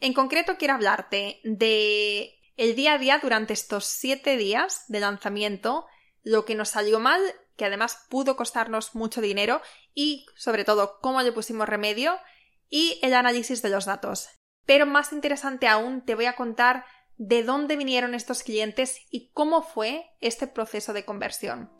En concreto quiero hablarte de el día a día durante estos siete días de lanzamiento, lo que nos salió mal, que además pudo costarnos mucho dinero y sobre todo cómo le pusimos remedio y el análisis de los datos. Pero más interesante aún, te voy a contar de dónde vinieron estos clientes y cómo fue este proceso de conversión.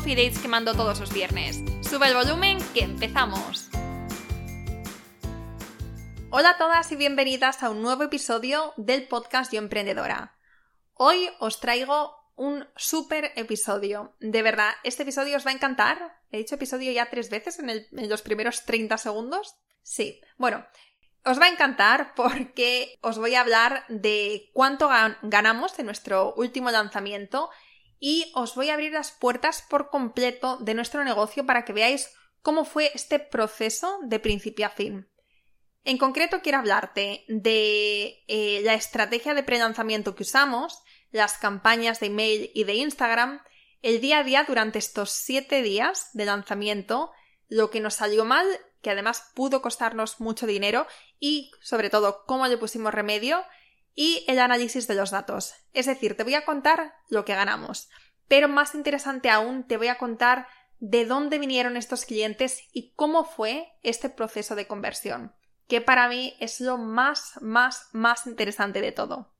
coffee dates que mando todos los viernes. Sube el volumen que empezamos. Hola a todas y bienvenidas a un nuevo episodio del podcast Yo Emprendedora. Hoy os traigo un súper episodio. De verdad, este episodio os va a encantar. He dicho episodio ya tres veces en, en, los primeros 30 segundos. Sí, bueno, os va a encantar porque os voy a hablar de cuánto ganamos en nuestro último lanzamiento y os voy a abrir las puertas por completo de nuestro negocio para que veáis cómo fue este proceso de principio a fin. En concreto quiero hablarte de eh, la estrategia de pre-lanzamiento que usamos, las campañas de email y de Instagram, el día a día durante estos siete días de lanzamiento, lo que nos salió mal, que además pudo costarnos mucho dinero y sobre todo cómo le pusimos remedio y el análisis de los datos. Es decir, te voy a contar lo que ganamos, pero más interesante aún, te voy a contar de dónde vinieron estos clientes y cómo fue este proceso de conversión, que para mí es lo más, más, más interesante de todo.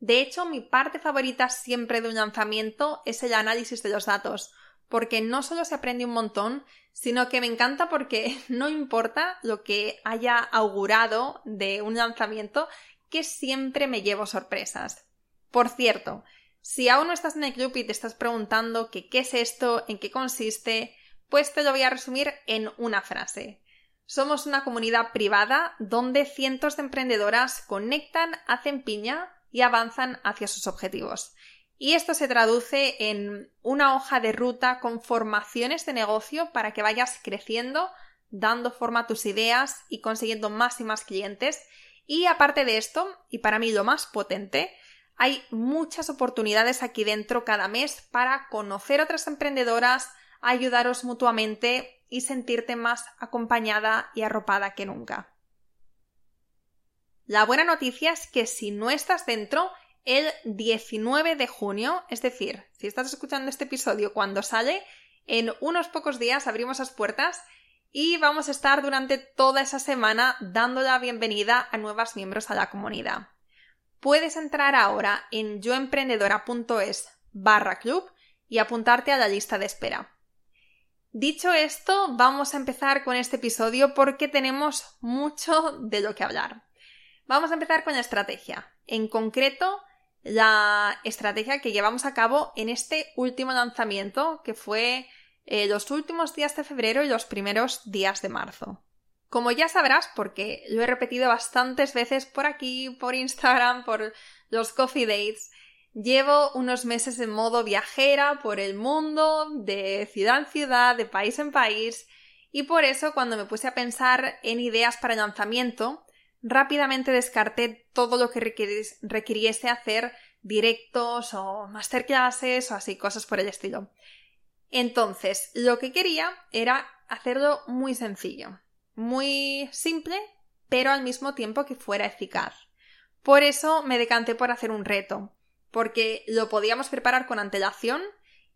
De hecho, mi parte favorita siempre de un lanzamiento es el análisis de los datos, porque no solo se aprende un montón, sino que me encanta porque no importa lo que haya augurado de un lanzamiento, que siempre me llevo sorpresas. Por cierto, si aún no estás en el club y te estás preguntando qué es esto, en qué consiste, pues te lo voy a resumir en una frase. Somos una comunidad privada donde cientos de emprendedoras conectan, hacen piña y avanzan hacia sus objetivos. Y esto se traduce en una hoja de ruta con formaciones de negocio para que vayas creciendo, dando forma a tus ideas y consiguiendo más y más clientes. Y aparte de esto, y para mí lo más potente, hay muchas oportunidades aquí dentro cada mes para conocer otras emprendedoras, ayudaros mutuamente y sentirte más acompañada y arropada que nunca. La buena noticia es que si no estás dentro, el 19 de junio, es decir, si estás escuchando este episodio cuando sale, en unos pocos días abrimos las puertas y vamos a estar durante toda esa semana dando la bienvenida a nuevos miembros a la comunidad. Puedes entrar ahora en yoemprendedora.es barra club y apuntarte a la lista de espera. Dicho esto, vamos a empezar con este episodio porque tenemos mucho de lo que hablar. Vamos a empezar con la estrategia. En concreto, la estrategia que llevamos a cabo en este último lanzamiento, que fue eh, los últimos días de febrero y los primeros días de marzo. Como ya sabrás, porque lo he repetido bastantes veces por aquí, por Instagram, por los coffee dates, llevo unos meses en modo viajera por el mundo, de ciudad en ciudad, de país en país, y por eso cuando me puse a pensar en ideas para el lanzamiento, rápidamente descarté todo lo que requiriese hacer directos o masterclasses o así, cosas por el estilo. Entonces, lo que quería era hacerlo muy sencillo, muy simple, pero al mismo tiempo que fuera eficaz. Por eso me decanté por hacer un reto, porque lo podíamos preparar con antelación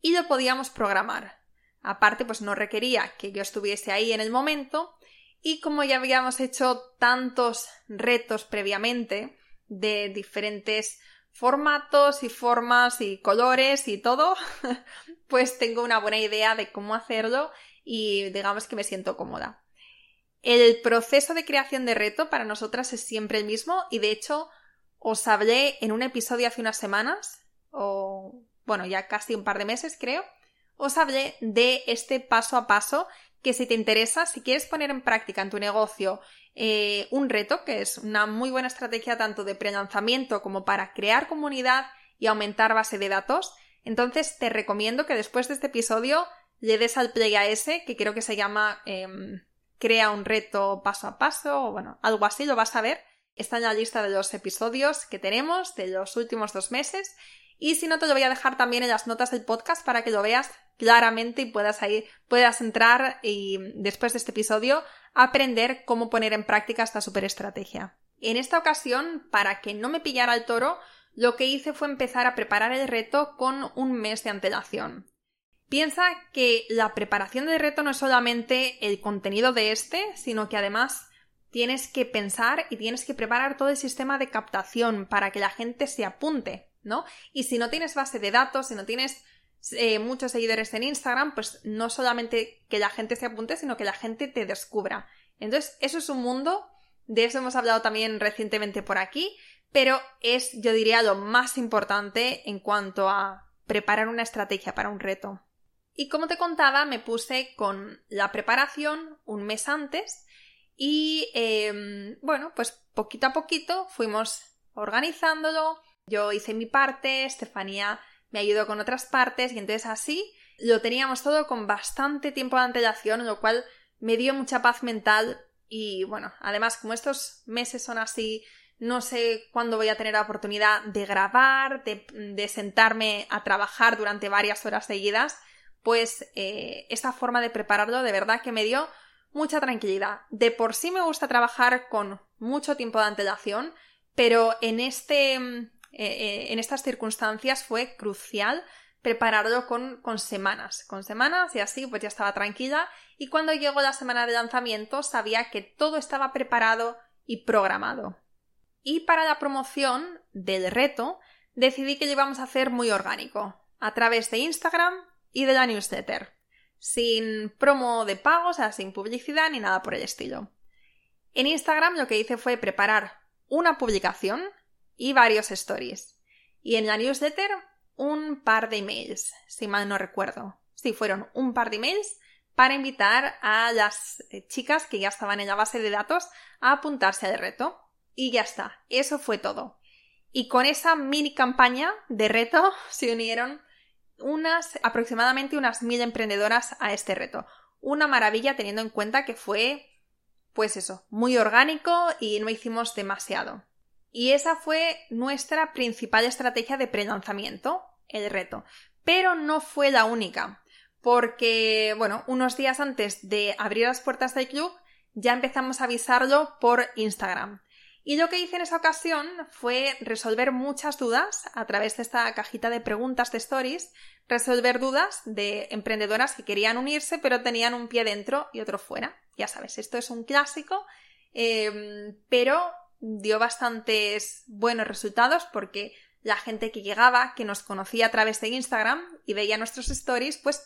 y lo podíamos programar. Aparte, pues no requería que yo estuviese ahí en el momento y como ya habíamos hecho tantos retos previamente de diferentes formatos y formas y colores y todo, pues tengo una buena idea de cómo hacerlo y digamos que me siento cómoda. El proceso de creación de reto para nosotras es siempre el mismo y de hecho os hablé en un episodio hace unas semanas o bueno, ya casi un par de meses creo, os hablé de este paso a paso que si te interesa, si quieres poner en práctica en tu negocio eh, un reto, que es una muy buena estrategia tanto de pre-lanzamiento como para crear comunidad y aumentar base de datos, entonces te recomiendo que después de este episodio le des al play a ese, que creo que se llama em, Crea un reto paso a paso, o bueno, algo así, lo vas a ver. Está en la lista de los episodios que tenemos de los últimos dos meses. Y si no, te lo voy a dejar también en las notas del podcast para que lo veas claramente y puedas puedas entrar y después de este episodio aprender cómo poner en práctica esta super estrategia. En esta ocasión, para que no me pillara el toro, lo que hice fue empezar a preparar el reto con un mes de antelación. Piensa que la preparación del reto no es solamente el contenido de este, sino que además tienes que pensar y tienes que preparar todo el sistema de captación para que la gente se apunte, ¿no? Y si no tienes base de datos, si no tienes eh, muchos seguidores en Instagram, pues no solamente que la gente se apunte, sino que la gente te descubra. Entonces, eso es un mundo, de eso hemos hablado también recientemente por aquí, pero es, yo diría, lo más importante en cuanto a preparar una estrategia para un reto. Y como te contaba, me puse con la preparación un mes antes y, em, bueno, pues poquito a poquito fuimos organizándolo. Yo hice mi parte, Estefanía me ayudó con otras partes y entonces así lo teníamos todo con bastante tiempo de antelación, lo cual me dio mucha paz mental y bueno, además como estos meses son así, no sé cuándo voy a tener la oportunidad de grabar, de, sentarme a trabajar durante varias horas seguidas, pues eh, esta forma de prepararlo de verdad que me dio mucha tranquilidad. De por sí me gusta trabajar con mucho tiempo de antelación, pero en este eh, eh, en estas circunstancias fue crucial prepararlo con, con, semanas, con semanas y así pues ya estaba tranquila y cuando llegó la semana de lanzamiento sabía que todo estaba preparado y programado. Y para la promoción del reto decidí que lo íbamos a hacer muy orgánico, a través de Instagram y de la newsletter, sin promo de pago, o sea, sin publicidad ni nada por el estilo. En Instagram lo que hice fue preparar una publicación y varios stories. Y en la newsletter un par de emails, si mal no recuerdo. Sí, fueron un par de emails para invitar a las eh, chicas que ya estaban en la base de datos a apuntarse al reto. Y ya está, eso fue todo. Y con esa mini campaña de reto se unieron unas aproximadamente unas mil emprendedoras a este reto. Una maravilla teniendo en cuenta que fue, pues eso, muy orgánico y no hicimos demasiado. Y esa fue nuestra principal estrategia de pre-lanzamiento, el reto. Pero no fue la única, porque, bueno, unos días antes de abrir las puertas del club, ya empezamos a avisarlo por Instagram. Y lo que hice en esa ocasión fue resolver muchas dudas a través de esta cajita de preguntas de stories, resolver dudas de emprendedoras que querían unirse pero tenían un pie dentro y otro fuera. Ya sabes, esto es un clásico, eh, pero dio bastantes buenos resultados porque la gente que llegaba, que nos conocía a través de Instagram y veía nuestros stories, pues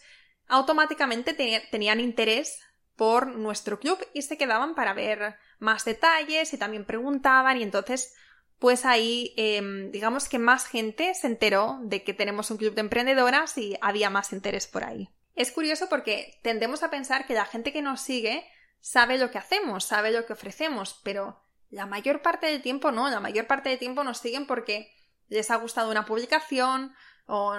automáticamente tenían interés por nuestro club y se quedaban para ver más detalles y también preguntaban y entonces pues ahí em, digamos que más gente se enteró de que tenemos un club de emprendedoras y había más interés por ahí. Es curioso porque tendemos a pensar que la gente que nos sigue sabe lo que hacemos, sabe lo que ofrecemos, pero la mayor parte del tiempo no, la mayor parte del tiempo nos siguen porque les ha gustado una publicación o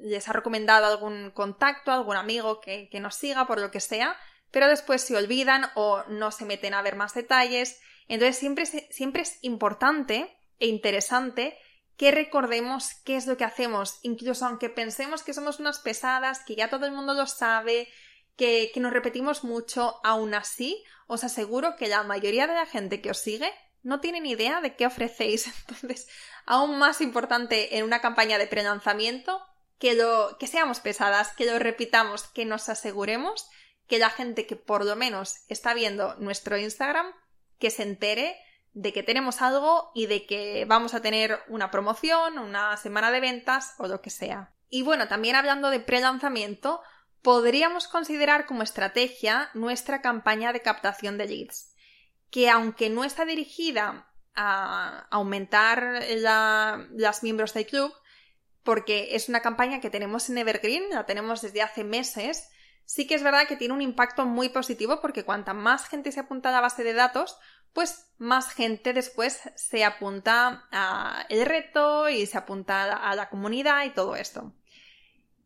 les ha recomendado algún contacto, algún amigo que, nos siga por lo que sea, pero después se olvidan o no se meten a ver más detalles. Entonces siempre, siempre es importante e interesante que recordemos qué es lo que hacemos, incluso aunque pensemos que somos unas pesadas, que ya todo el mundo lo sabe, que, nos repetimos mucho, aún así, os aseguro que la mayoría de la gente que os sigue no tiene ni idea de qué ofrecéis. Entonces, aún más importante en una campaña de prelanzamiento, que, lo, que seamos pesadas, que lo repitamos, que nos aseguremos que la gente que por lo menos está viendo nuestro Instagram, que se entere de que tenemos algo y de que vamos a tener una promoción, una semana de ventas o lo que sea. Y bueno, también hablando de prelanzamiento, podríamos considerar como estrategia nuestra campaña de captación de leads, que aunque no está dirigida a aumentar las miembros del club, porque es una campaña que tenemos en Evergreen, la tenemos desde hace meses, sí que es verdad que tiene un impacto muy positivo porque cuanta más gente se apunta a la base de datos, pues más gente después se apunta al reto y se apunta a la comunidad y todo esto.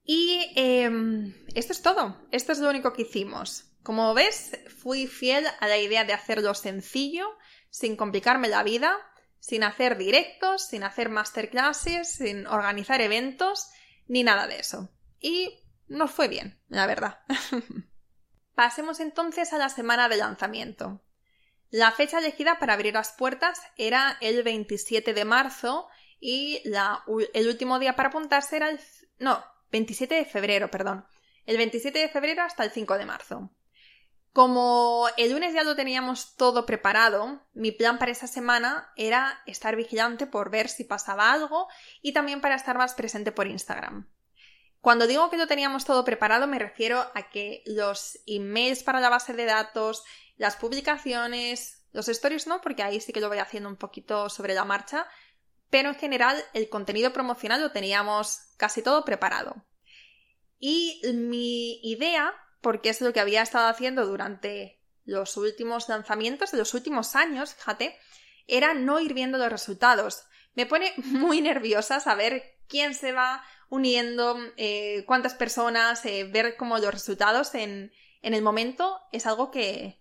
Y em, esto es todo, esto es lo único que hicimos. Como ves, fui fiel a la idea de hacerlo sencillo, sin complicarme la vida, sin hacer directos, sin hacer masterclasses, sin organizar eventos, ni nada de eso. Y nos fue bien, la verdad. Pasemos entonces a la semana de lanzamiento. La fecha elegida para abrir las puertas era el 27 de marzo y el último día para apuntarse era el... No, 27 de febrero, perdón. El 27 de febrero hasta el 5 de marzo. Como el lunes ya lo teníamos todo preparado, mi plan para esa semana era estar vigilante por ver si pasaba algo y también para estar más presente por Instagram. Cuando digo que lo teníamos todo preparado me refiero a que los emails para la base de datos, las publicaciones, los stories no, porque ahí sí que lo voy haciendo un poquito sobre la marcha, pero en general el contenido promocional lo teníamos casi todo preparado. Y mi idea porque es lo que había estado haciendo durante los últimos lanzamientos de los últimos años, fíjate, era no ir viendo los resultados. Me pone muy nerviosa saber quién se va uniendo, eh, cuántas personas, eh, ver como los resultados en, en, el momento es algo que,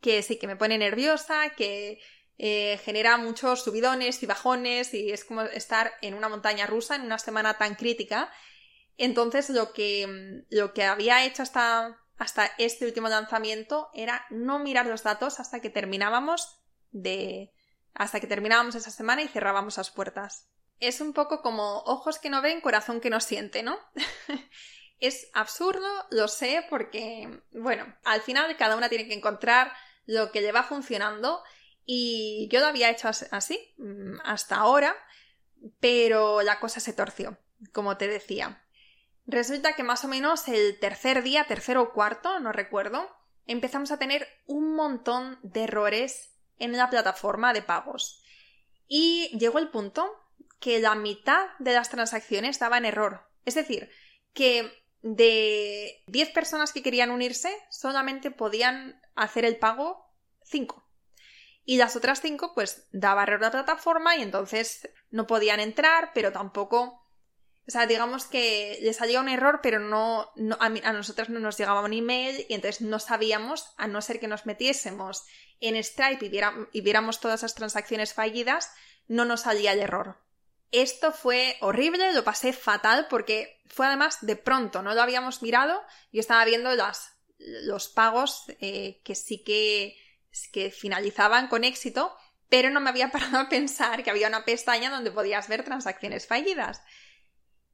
que sí, que me pone nerviosa, que eh, genera muchos subidones y bajones y es como estar en una montaña rusa en una semana tan crítica entonces lo que, lo que había hecho hasta, hasta este último lanzamiento era no mirar los datos hasta que terminábamos de. hasta que terminábamos esa semana y cerrábamos las puertas. Es un poco como ojos que no ven, corazón que no siente, ¿no? es absurdo, lo sé, porque, bueno, al final cada una tiene que encontrar lo que le va funcionando y yo lo había hecho así mm, hasta ahora, pero la cosa se torció, como te decía. Resulta que más o menos el tercer día, tercero o cuarto, no recuerdo, empezamos a tener un montón de errores en la plataforma de pagos. Y llegó el punto que la mitad de las transacciones daban error. Es decir, que de 10 personas que querían unirse, solamente podían hacer el pago 5. Y las otras 5, pues daba error la plataforma y entonces no podían entrar, pero tampoco o sea, digamos que le salía un error, pero no, a, a, nosotros no nos llegaba un email y entonces no sabíamos, a no ser que nos metiésemos en Stripe y, y viéramos todas esas transacciones fallidas, no nos salía el error. Esto fue horrible, lo pasé fatal porque fue además de pronto, no lo habíamos mirado, yo estaba viendo las, los pagos eh, que sí que, que finalizaban con éxito, pero no me había parado a pensar que había una pestaña donde podías ver transacciones fallidas.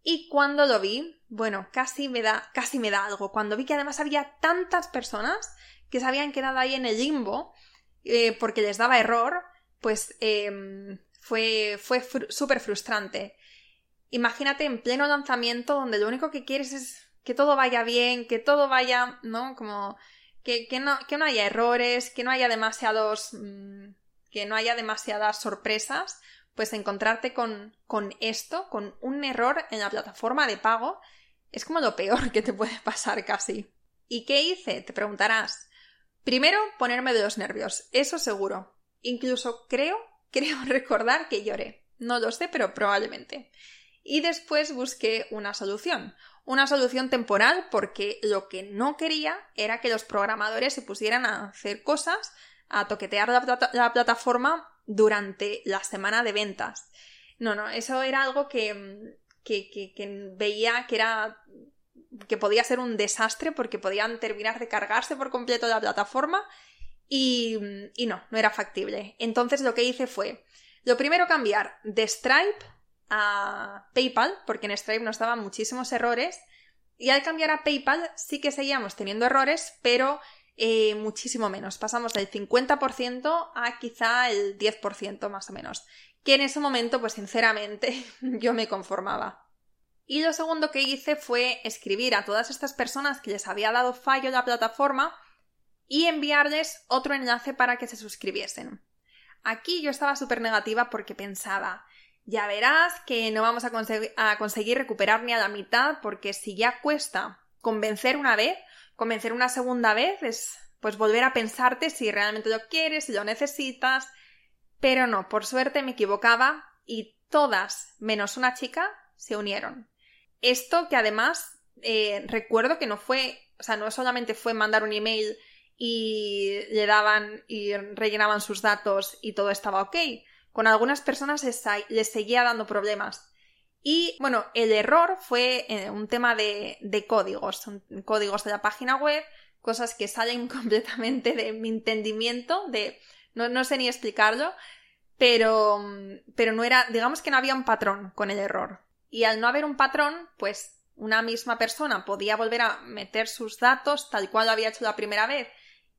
Y cuando lo vi, bueno, casi me da, casi me da algo. Cuando vi que además había tantas personas que se habían quedado ahí en el limbo eh, porque les daba error, pues em, fue, fue súper frustrante. Imagínate en pleno lanzamiento donde lo único que quieres es que todo vaya bien, que todo vaya, ¿no? Como que, no, que no haya errores, que no haya demasiados. Mm, que no haya demasiadas sorpresas pues encontrarte con, con esto, con un error en la plataforma de pago, es como lo peor que te puede pasar casi. ¿Y qué hice? Te preguntarás. Primero, ponerme de los nervios, eso seguro. Incluso creo, creo recordar que lloré. No lo sé, pero probablemente. Y después busqué una solución. Una solución temporal porque lo que no quería era que los programadores se pusieran a hacer cosas, a toquetear la, la plataforma durante la semana de ventas. No, no, eso era algo que, que, veía que era que podía ser un desastre porque podían terminar de cargarse por completo la plataforma y, y, no, no era factible. Entonces lo que hice fue, lo primero cambiar de Stripe a PayPal, porque en Stripe nos daban muchísimos errores, y al cambiar a PayPal sí que seguíamos teniendo errores, pero eh, muchísimo menos. Pasamos del 50% a quizá el 10% más o menos. Que en ese momento, pues sinceramente, yo me conformaba. Y lo segundo que hice fue escribir a todas estas personas que les había dado fallo la plataforma y enviarles otro enlace para que se suscribiesen. Aquí yo estaba súper negativa porque pensaba, ya verás que no vamos a, conseguir recuperar ni a la mitad porque si ya cuesta convencer una vez, convencer una segunda vez es pues volver a pensarte si realmente lo quieres, si lo necesitas. Pero no, por suerte me equivocaba y todas, menos una chica, se unieron. Esto que además eh, recuerdo que no fue, o sea, no solamente fue mandar un email y le daban y rellenaban sus datos y todo estaba ok. Con algunas personas les seguía dando problemas. Y bueno, el error fue eh, un tema de, de códigos, códigos de la página web, cosas que salen completamente de mi entendimiento, de no, no sé ni explicarlo, pero, pero no era, digamos que no había un patrón con el error. Y al no haber un patrón, pues una misma persona podía volver a meter sus datos tal cual lo había hecho la primera vez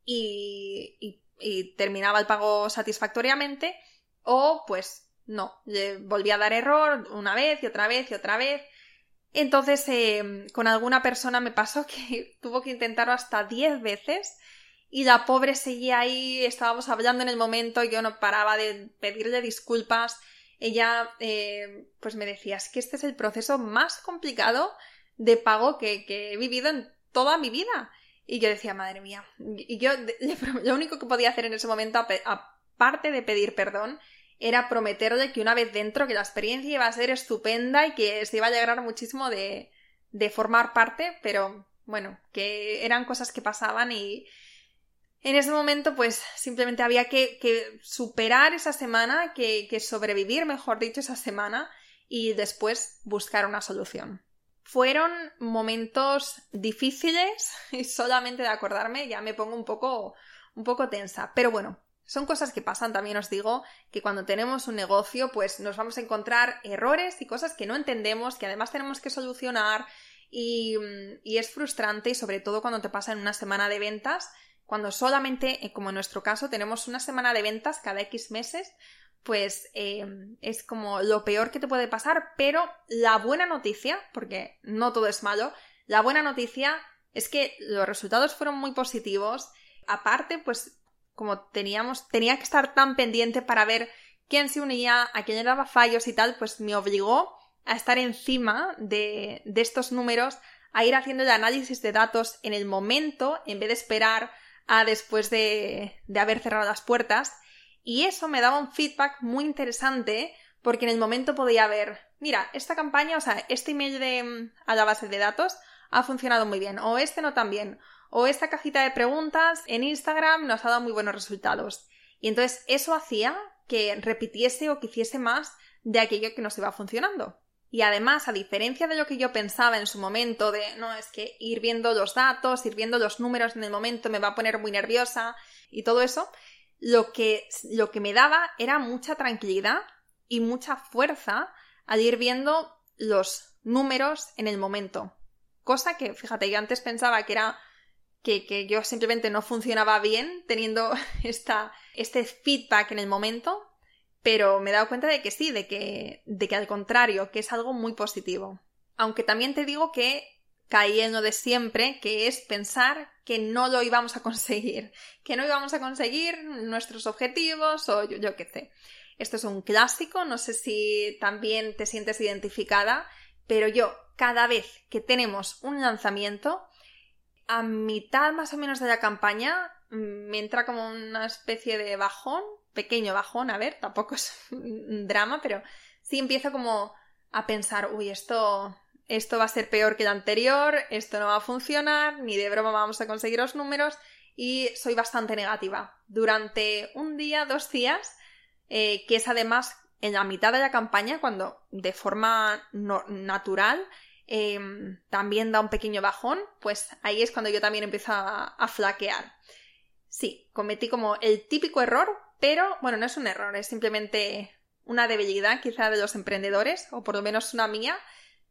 y, y, terminaba el pago satisfactoriamente, o pues no, le volvía a dar error una vez y otra vez y otra vez. Entonces, eh, con alguna persona me pasó que tuvo que intentarlo hasta 10 veces y la pobre seguía ahí, estábamos hablando en el momento, yo no paraba de pedirle disculpas. Ella, eh, pues me decía, es que este es el proceso más complicado de pago que, que he vivido en toda mi vida. Y yo decía, madre mía. Y yo lo único que podía hacer en ese momento, aparte de pedir perdón, era prometerle que una vez dentro, que la experiencia iba a ser estupenda y que se iba a alegrar muchísimo de, de formar parte, pero bueno, que eran cosas que pasaban y en ese momento pues simplemente había que, superar esa semana, que sobrevivir, mejor dicho, esa semana y después buscar una solución. Fueron momentos difíciles y solamente de acordarme ya me pongo un poco, un poco tensa. Pero bueno, son cosas que pasan, también os digo, que cuando tenemos un negocio pues nos vamos a encontrar errores y cosas que no entendemos, que además tenemos que solucionar y, y es frustrante y sobre todo cuando te pasa en una semana de ventas, cuando solamente, eh, como en nuestro caso, tenemos una semana de ventas cada X meses, pues em, es como lo peor que te puede pasar, pero la buena noticia, porque no todo es malo, la buena noticia es que los resultados fueron muy positivos. Aparte, pues como teníamos, tenía que estar tan pendiente para ver quién se unía, a quién le daba fallos y tal, pues me obligó a estar encima de, de estos números, a ir haciendo el análisis de datos en el momento, en vez de esperar a después de, de haber cerrado las puertas. Y eso me daba un feedback muy interesante porque en el momento podía ver, mira, esta campaña, o sea, este email de, mm, a la base de datos ha funcionado muy bien, o este no tan bien, o esta cajita de preguntas en Instagram nos ha dado muy buenos resultados. Y entonces eso hacía que repitiese o que hiciese más de aquello que nos iba funcionando. Y además, a diferencia de lo que yo pensaba en su momento, de no, es que ir viendo los datos, ir viendo los números en el momento me va a poner muy nerviosa y todo eso, lo que, lo que me daba era mucha tranquilidad y mucha fuerza al ir viendo los números en el momento. Cosa que, fíjate, yo antes pensaba que era que, que yo simplemente no funcionaba bien teniendo esta, este feedback en el momento, pero me he dado cuenta de que sí, de que, de que al contrario, que es algo muy positivo. Aunque también te digo que caí en lo de siempre, que es pensar que no lo íbamos a conseguir, que no íbamos a conseguir nuestros objetivos o yo, qué sé. Esto es un clásico, no sé si también te sientes identificada, pero yo cada vez que tenemos un lanzamiento, a mitad más o menos de la campaña mm, me entra como una especie de bajón, pequeño bajón, a ver, tampoco es un drama, pero sí empiezo como a pensar, uy, esto esto va a ser peor que el anterior, esto no va a funcionar, ni de broma vamos a conseguir los números y soy bastante negativa. Durante un día, dos días, eh, que es además en la mitad de la campaña, cuando de forma natural em, también da un pequeño bajón, pues ahí es cuando yo también empiezo a, a flaquear. Sí, cometí como el típico error, pero bueno, no es un error, es simplemente una debilidad quizá de los emprendedores, o por lo menos una mía,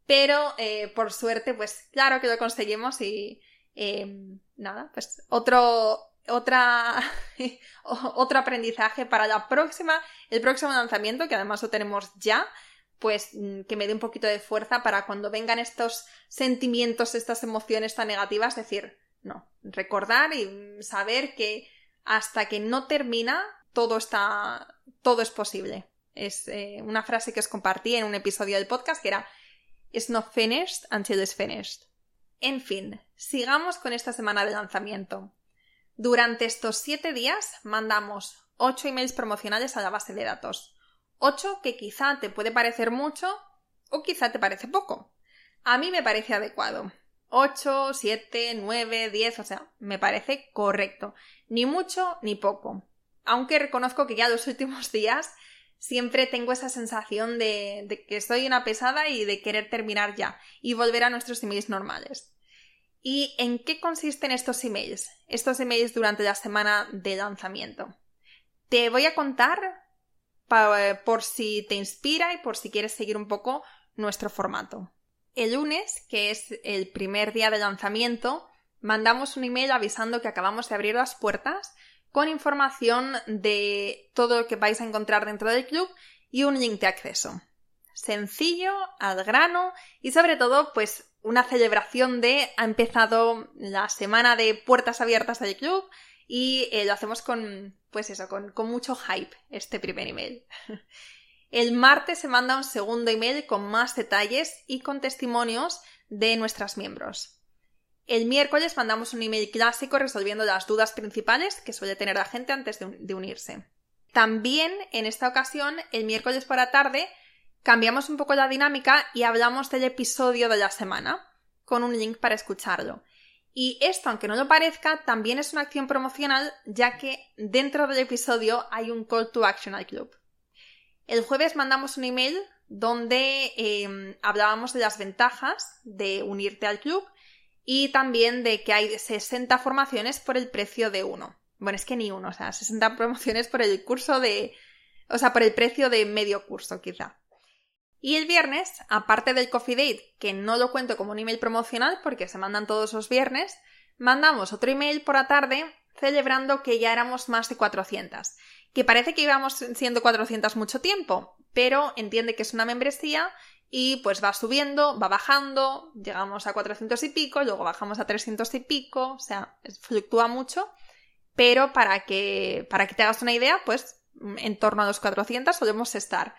pero eh, por suerte, pues claro que lo conseguimos y em, nada, pues otro, otro aprendizaje para la próxima, el próximo lanzamiento, que además lo tenemos ya, pues mm, que me dé un poquito de fuerza para cuando vengan estos sentimientos, estas emociones tan negativas, decir, no, recordar y saber que hasta que no termina, todo está, todo es posible. Es eh, una frase que os compartí en un episodio del podcast que era It's not finished until it's finished. En fin, sigamos con esta semana de lanzamiento. Durante estos siete días mandamos 8 emails promocionales a la base de datos. 8 que quizá te puede parecer mucho o quizá te parece poco. A mí me parece adecuado. 8, 7, 9, 10, o sea, me parece correcto. Ni mucho ni poco. Aunque reconozco que ya los últimos días siempre tengo esa sensación de, de que soy una pesada y de querer terminar ya y volver a nuestros emails normales. ¿Y en qué consisten estos emails? Estos emails durante la semana de lanzamiento. Te voy a contar por si te inspira y por si quieres seguir un poco nuestro formato. El lunes, que es el primer día de lanzamiento, mandamos un email avisando que acabamos de abrir las puertas con información de todo lo que vais a encontrar dentro del club y un link de acceso. Sencillo, al grano y sobre todo, pues una celebración de ha empezado la semana de puertas abiertas del club y eh, lo hacemos con, pues eso, con, con mucho hype este primer email. El martes se manda un segundo email con más detalles y con testimonios de nuestras miembros. El miércoles mandamos un email clásico resolviendo las dudas principales que suele tener la gente antes de, unirse. También en esta ocasión, el miércoles por la tarde, cambiamos un poco la dinámica y hablamos del episodio de la semana, con un link para escucharlo. Y esto, aunque no lo parezca, también es una acción promocional, ya que dentro del episodio hay un call to action al club. El jueves mandamos un email donde em, hablábamos de las ventajas de unirte al club y también de que hay 60 formaciones por el precio de uno. Bueno, es que ni uno, o sea, 60 promociones por el curso de... o sea, por el precio de medio curso quizá. Y el viernes, aparte del coffee date, que no lo cuento como un email promocional porque se mandan todos los viernes, mandamos otro email por la tarde celebrando que ya éramos más de 400. Que parece que íbamos siendo 400 mucho tiempo, pero entiende que es una membresía y pues va subiendo, va bajando, llegamos a 400 y pico, luego bajamos a 300 y pico, o sea, fluctúa mucho, pero para que, para que te hagas una idea, pues en torno a los 400 solemos estar.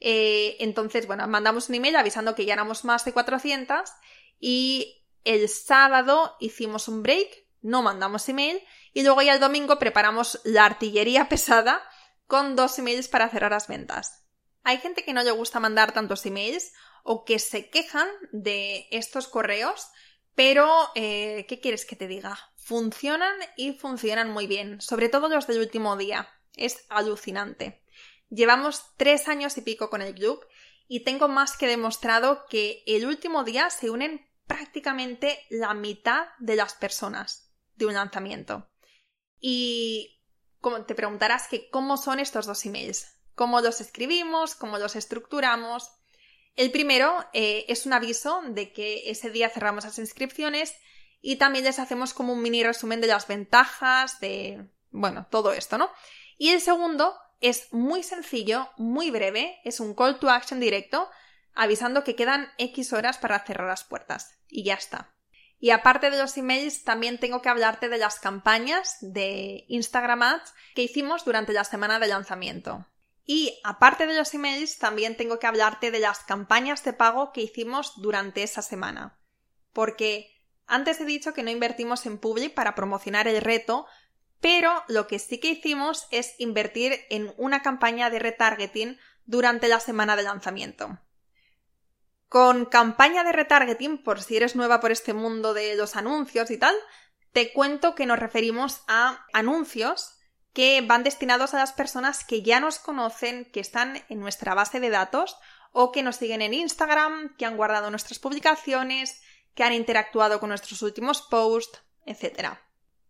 Eh, entonces, bueno, mandamos un email avisando que ya éramos más de 400 y el sábado hicimos un break, no mandamos email y luego ya el domingo preparamos la artillería pesada con dos emails para cerrar las ventas. Hay gente que no le gusta mandar tantos emails o que se quejan de estos correos, pero eh, ¿qué quieres que te diga? Funcionan y funcionan muy bien, sobre todo los del último día. Es alucinante. Llevamos tres años y pico con el club y tengo más que demostrado que el último día se unen prácticamente la mitad de las personas de un lanzamiento. Y te preguntarás que cómo son estos dos emails, cómo los escribimos, cómo los estructuramos. El primero eh, es un aviso de que ese día cerramos las inscripciones y también les hacemos como un mini resumen de las ventajas, de, bueno, todo esto, ¿no? Y el segundo es muy sencillo, muy breve, es un call to action directo, avisando que quedan X horas para cerrar las puertas. Y ya está. Y aparte de los emails, también tengo que hablarte de las campañas de Instagram Ads que hicimos durante la semana de lanzamiento. Y aparte de los emails, también tengo que hablarte de las campañas de pago que hicimos durante esa semana. Porque antes he dicho que no invertimos en Publi para promocionar el reto, pero lo que sí que hicimos es invertir en una campaña de retargeting durante la semana de lanzamiento. Con campaña de retargeting, por si eres nueva por este mundo de los anuncios y tal, te cuento que nos referimos a anuncios que van destinados a las personas que ya nos conocen, que están en nuestra base de datos o que nos siguen en Instagram, que han guardado nuestras publicaciones, que han interactuado con nuestros últimos posts, etc.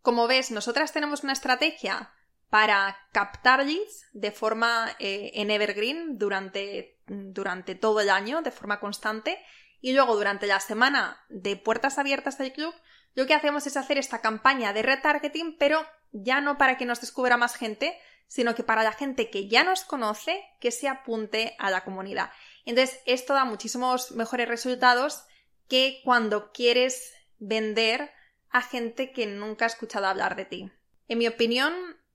Como ves, nosotras tenemos una estrategia para captar leads de forma eh, en evergreen durante, durante todo el año, de forma constante, y luego durante la semana de puertas abiertas del club, lo que hacemos es hacer esta campaña de retargeting, pero ya no para que nos descubra más gente, sino que para la gente que ya nos conoce, que se apunte a la comunidad. Entonces, esto da muchísimos mejores resultados que cuando quieres vender a gente que nunca ha escuchado hablar de ti. En mi opinión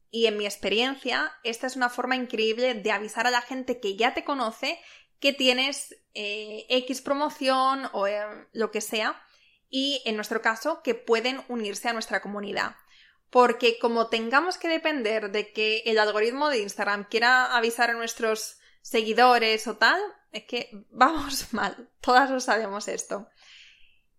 y en mi experiencia, esta es una forma increíble de avisar a la gente que ya te conoce que tienes eh, X promoción o eh, lo que sea y en nuestro caso que pueden unirse a nuestra comunidad. Porque como tengamos que depender de que el algoritmo de Instagram quiera avisar a nuestros seguidores o tal, es que vamos mal, todas lo sabemos esto.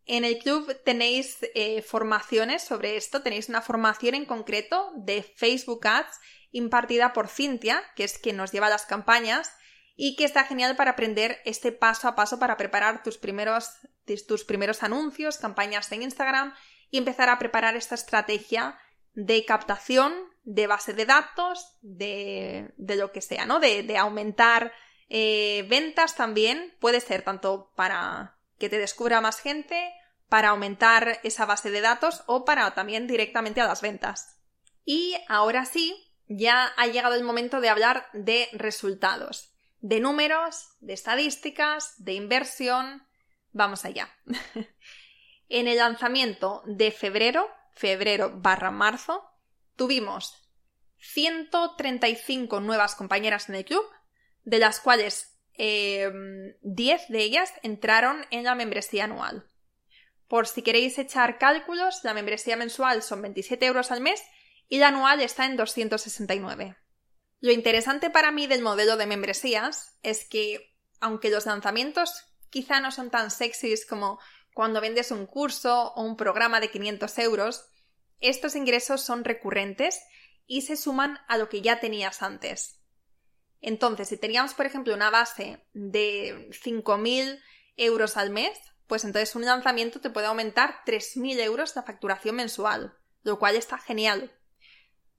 En el club tenéis eh, formaciones sobre esto, tenéis una formación en concreto de Facebook Ads impartida por Cintia, que es quien nos lleva las campañas, y que está genial para aprender este paso a paso para preparar tus primeros, tus primeros anuncios, campañas en Instagram y empezar a preparar esta estrategia de captación de base de datos, de, lo que sea, ¿no? De, aumentar eh, ventas también. Puede ser tanto para que te descubra más gente, para aumentar esa base de datos o para también directamente a las ventas. Y ahora sí, ya ha llegado el momento de hablar de resultados, de números, de estadísticas, de inversión. Vamos allá. en el lanzamiento de febrero febrero barra marzo, tuvimos 135 nuevas compañeras en el club, de las cuales 10 em, de ellas entraron en la membresía anual. Por si queréis echar cálculos, la membresía mensual son 27 euros al mes y la anual está en 269. Lo interesante para mí del modelo de membresías es que, aunque los lanzamientos quizá no son tan sexys como cuando vendes un curso o un programa de 500 euros, estos ingresos son recurrentes y se suman a lo que ya tenías antes. Entonces, si teníamos, por ejemplo, una base de 5.000 euros al mes, pues entonces un lanzamiento te puede aumentar 3.000 euros la facturación mensual, lo cual está genial.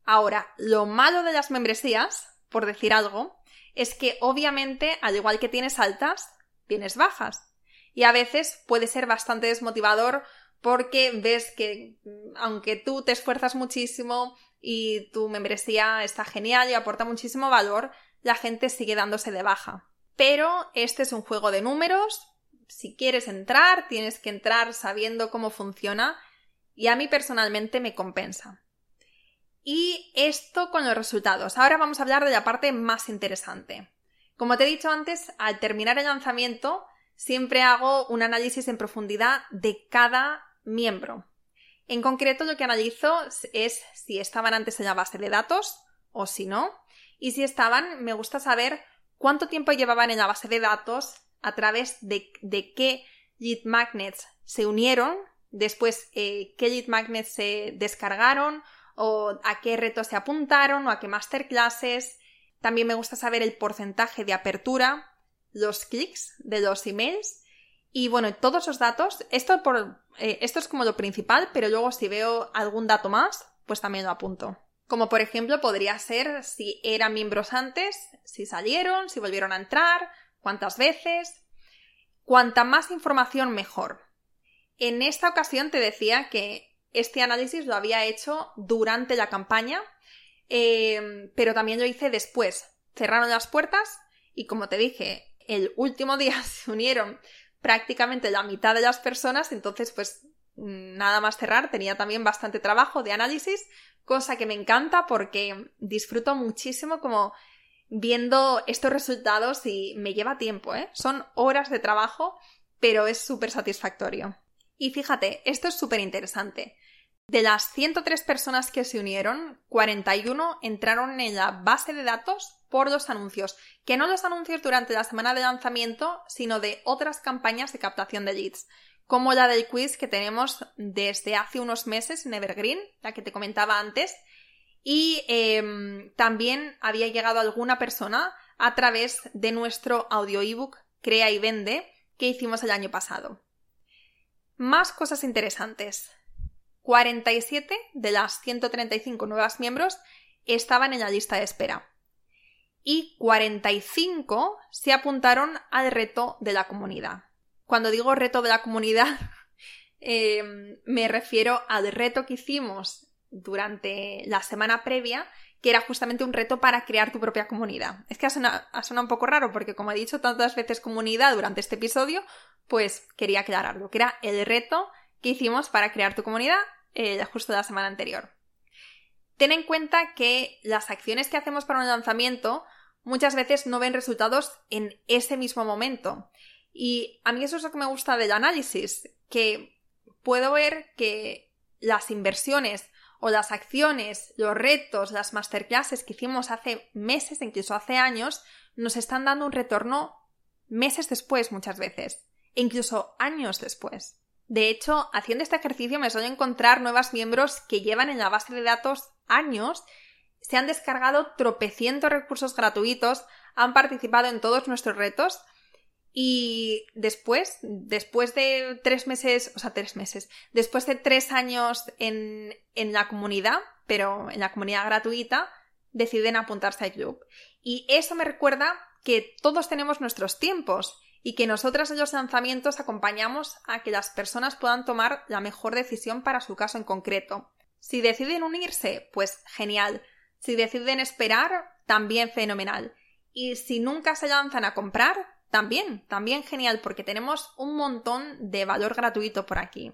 Ahora, lo malo de las membresías, por decir algo, es que obviamente, al igual que tienes altas, tienes bajas y a veces puede ser bastante desmotivador porque ves que mm, aunque tú te esfuerzas muchísimo y tu membresía está genial y aporta muchísimo valor, la gente sigue dándose de baja. Pero este es un juego de números. Si quieres entrar, tienes que entrar sabiendo cómo funciona y a mí personalmente me compensa. Y esto con los resultados. Ahora vamos a hablar de la parte más interesante. Como te he dicho antes, al terminar el lanzamiento, siempre hago un análisis en profundidad de cada miembro. En concreto, lo que analizo es si estaban antes en la base de datos o si no. Y si estaban, me gusta saber cuánto tiempo llevaban en la base de datos, a través de, qué lead magnets se unieron, después eh, qué lead magnets se descargaron o a qué retos se apuntaron o a qué masterclasses. También me gusta saber el porcentaje de apertura los clics de los emails. Y bueno, todos esos datos, esto, por, eh, esto es como lo principal, pero luego si veo algún dato más, pues también lo apunto. Como por ejemplo podría ser si eran miembros antes, si salieron, si volvieron a entrar, cuántas veces. Cuanta más información mejor. En esta ocasión te decía que este análisis lo había hecho durante la campaña, eh, pero también lo hice después. Cerraron las puertas y como te dije, el último día se unieron prácticamente la mitad de las personas, entonces pues nada más cerrar, tenía también bastante trabajo de análisis, cosa que me encanta porque disfruto muchísimo como viendo estos resultados y me lleva tiempo, ¿eh? Son horas de trabajo, pero es súper satisfactorio. Y fíjate, esto es súper interesante. De las 103 personas que se unieron, 41 entraron en la base de datos por los anuncios, que no los anuncios durante la semana de lanzamiento, sino de otras campañas de captación de leads, como la del quiz que tenemos desde hace unos meses en Evergreen, la que te comentaba antes, y em, también había llegado alguna persona a través de nuestro audio ebook Crea y Vende que hicimos el año pasado. Más cosas interesantes. 47 de las 135 nuevas miembros estaban en la lista de espera. Y 45 se apuntaron al reto de la comunidad. Cuando digo reto de la comunidad, em, me refiero al reto que hicimos durante la semana previa, que era justamente un reto para crear tu propia comunidad. Es que ha sonado, un poco raro porque como he dicho tantas veces comunidad durante este episodio, pues quería aclararlo, que era el reto que hicimos para crear tu comunidad eh, justo la semana anterior. Ten en cuenta que las acciones que hacemos para un lanzamiento muchas veces no ven resultados en ese mismo momento. Y a mí eso es lo que me gusta del análisis, que puedo ver que las inversiones o las acciones, los retos, las masterclasses que hicimos hace meses, incluso hace años, nos están dando un retorno meses después muchas veces, e incluso años después. De hecho, haciendo este ejercicio me suelo encontrar nuevos miembros que llevan en la base de datos años, se han descargado tropecientos recursos gratuitos, han participado en todos nuestros retos y después, después de tres meses, o sea, tres meses, después de tres años en, en la comunidad, pero en la comunidad gratuita, deciden apuntarse al club. Y eso me recuerda que todos tenemos nuestros tiempos y que nosotras en los lanzamientos acompañamos a que las personas puedan tomar la mejor decisión para su caso en concreto. Si deciden unirse, pues genial. Si deciden esperar, también fenomenal. Y si nunca se lanzan a comprar, también, también genial, porque tenemos un montón de valor gratuito por aquí.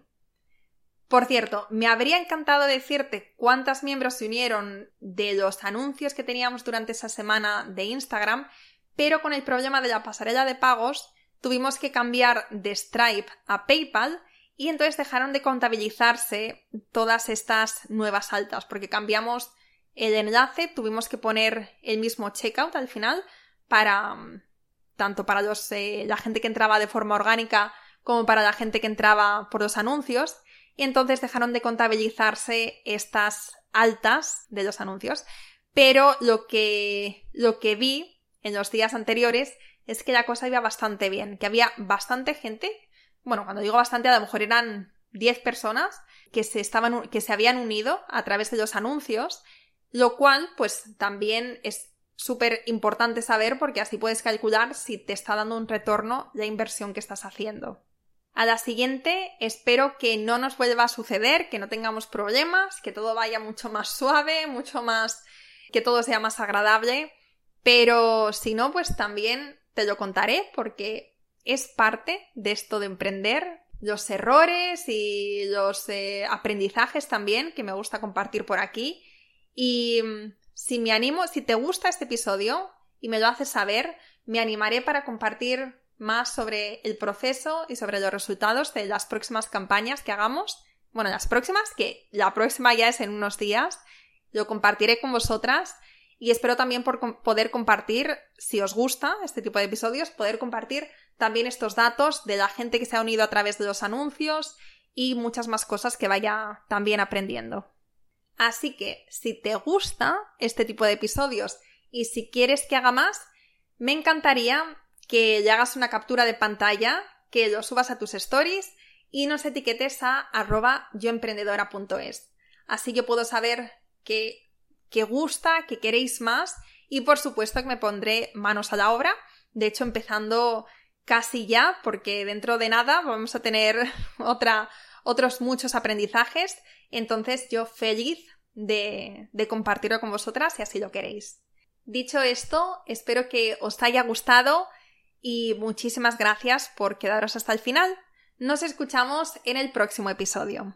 Por cierto, me habría encantado decirte cuántos miembros se unieron de los anuncios que teníamos durante esa semana de Instagram, pero con el problema de la pasarela de pagos tuvimos que cambiar de Stripe a PayPal y entonces dejaron de contabilizarse todas estas nuevas altas porque cambiamos el enlace, tuvimos que poner el mismo checkout al final para tanto para los, eh, la gente que entraba de forma orgánica como para la gente que entraba por los anuncios y entonces dejaron de contabilizarse estas altas de los anuncios. Pero lo que, lo que vi en los días anteriores es que la cosa iba bastante bien, que había bastante gente, bueno, cuando digo bastante, a lo mejor eran 10 personas que se, estaban, que se habían unido a través de los anuncios, lo cual, pues también es súper importante saber porque así puedes calcular si te está dando un retorno la inversión que estás haciendo. A la siguiente espero que no nos vuelva a suceder, que no tengamos problemas, que todo vaya mucho más suave, mucho más que todo sea más agradable, pero si no, pues también te lo contaré porque es parte de esto de emprender, los errores y los eh, aprendizajes también que me gusta compartir por aquí. Y mm, si me animo, si te gusta este episodio y me lo haces saber, me animaré para compartir más sobre el proceso y sobre los resultados de las próximas campañas que hagamos. Bueno, las próximas, que la próxima ya es en unos días, lo compartiré con vosotras y espero también por poder compartir, si os gusta este tipo de episodios, poder compartir también estos datos de la gente que se ha unido a través de los anuncios y muchas más cosas que vaya también aprendiendo. Así que, si te gusta este tipo de episodios y si quieres que haga más, me encantaría que le hagas una captura de pantalla, que lo subas a tus stories y nos etiquetes a arroba yoemprendedora.es. Así yo puedo saber que que gusta, que queréis más y por supuesto que me pondré manos a la obra. De hecho, empezando casi ya, porque dentro de nada vamos a tener otra, otros muchos aprendizajes. Entonces yo feliz de, de compartirlo con vosotras si así lo queréis. Dicho esto, espero que os haya gustado y muchísimas gracias por quedaros hasta el final. Nos escuchamos en el próximo episodio.